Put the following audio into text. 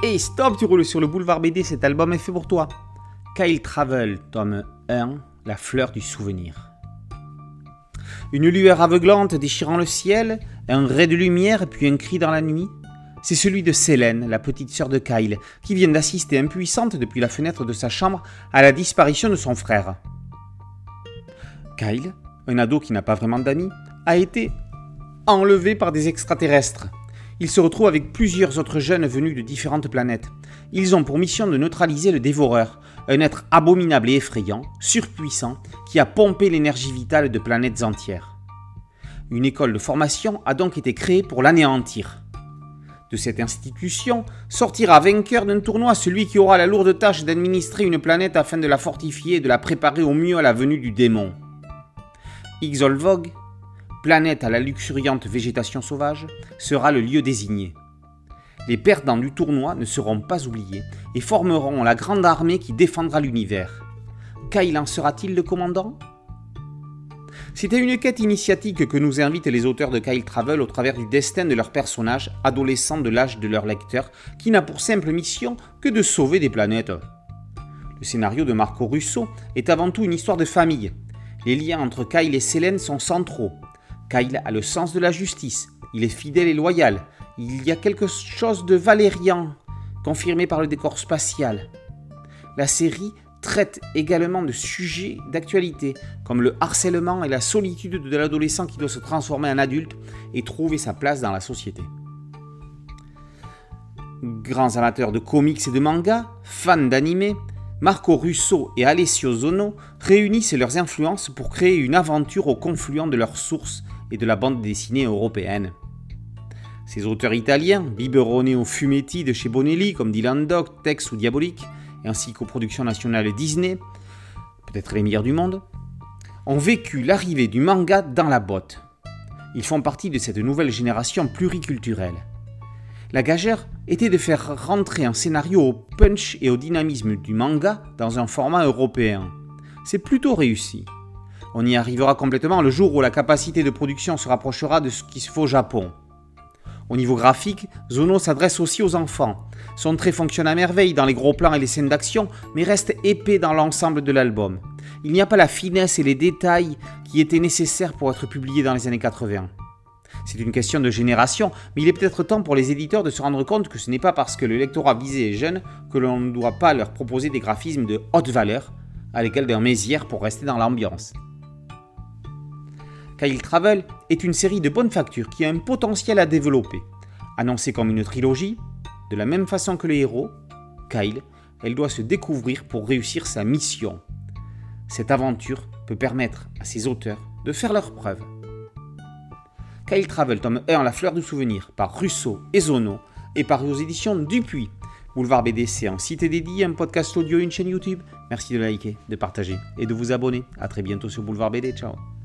Et stop, tu roules sur le boulevard BD, cet album est fait pour toi. Kyle Travel, tome 1, La fleur du souvenir. Une lueur aveuglante déchirant le ciel, un ray de lumière puis un cri dans la nuit. C'est celui de Célène, la petite sœur de Kyle, qui vient d'assister impuissante depuis la fenêtre de sa chambre à la disparition de son frère. Kyle, un ado qui n'a pas vraiment d'amis, a été enlevé par des extraterrestres. Il se retrouve avec plusieurs autres jeunes venus de différentes planètes. Ils ont pour mission de neutraliser le dévoreur, un être abominable et effrayant, surpuissant, qui a pompé l'énergie vitale de planètes entières. Une école de formation a donc été créée pour l'anéantir. De cette institution sortira vainqueur d'un tournoi celui qui aura la lourde tâche d'administrer une planète afin de la fortifier et de la préparer au mieux à la venue du démon. Ixolvog, planète à la luxuriante végétation sauvage, sera le lieu désigné. Les perdants du tournoi ne seront pas oubliés et formeront la grande armée qui défendra l'univers. Kyle en sera-t-il le commandant? À une quête initiatique que nous invitent les auteurs de Kyle Travel au travers du destin de leurs personnages, adolescents de l'âge de leur lecteur, qui n'a pour simple mission que de sauver des planètes. Le scénario de Marco Russo est avant tout une histoire de famille. Les liens entre Kyle et Célène sont centraux. Kyle a le sens de la justice, il est fidèle et loyal, il y a quelque chose de valérian, confirmé par le décor spatial. La série traite également de sujets d'actualité, comme le harcèlement et la solitude de l'adolescent qui doit se transformer en adulte et trouver sa place dans la société. Grands amateurs de comics et de mangas, fans d'anime, Marco Russo et Alessio Zono réunissent leurs influences pour créer une aventure au confluent de leurs sources et de la bande dessinée européenne. Ces auteurs italiens, biberonnés au fumetti de chez Bonelli comme Dylan Dog, Tex ou Diabolique, ainsi qu'aux productions nationales Disney, peut-être les meilleurs du monde, ont vécu l'arrivée du manga dans la botte. Ils font partie de cette nouvelle génération pluriculturelle. La gageure était de faire rentrer un scénario au punch et au dynamisme du manga dans un format européen. C'est plutôt réussi. On y arrivera complètement le jour où la capacité de production se rapprochera de ce qui se fait au Japon. Au niveau graphique, Zono s'adresse aussi aux enfants. Son trait fonctionne à merveille dans les gros plans et les scènes d'action, mais reste épais dans l'ensemble de l'album. Il n'y a pas la finesse et les détails qui étaient nécessaires pour être publiés dans les années 80. C'est une question de génération, mais il est peut-être temps pour les éditeurs de se rendre compte que ce n'est pas parce que le lectorat visé est jeune que l'on ne doit pas leur proposer des graphismes de haute valeur, à l'égal d'un Mézières pour rester dans l'ambiance. Kyle Travel est une série de bonne facture qui a un potentiel à développer. Annoncée comme une trilogie, de la même façon que les héros, Kyle, elle doit se découvrir pour réussir sa mission. Cette aventure peut permettre à ses auteurs de faire leurs preuves. Kyle Travel, tome 1, La fleur du souvenir, par Russo et Zono, et paru aux éditions Dupuis. Boulevard BDC en site dédié, un podcast audio une chaîne YouTube. Merci de liker, de partager et de vous abonner. A très bientôt sur Boulevard BD. Ciao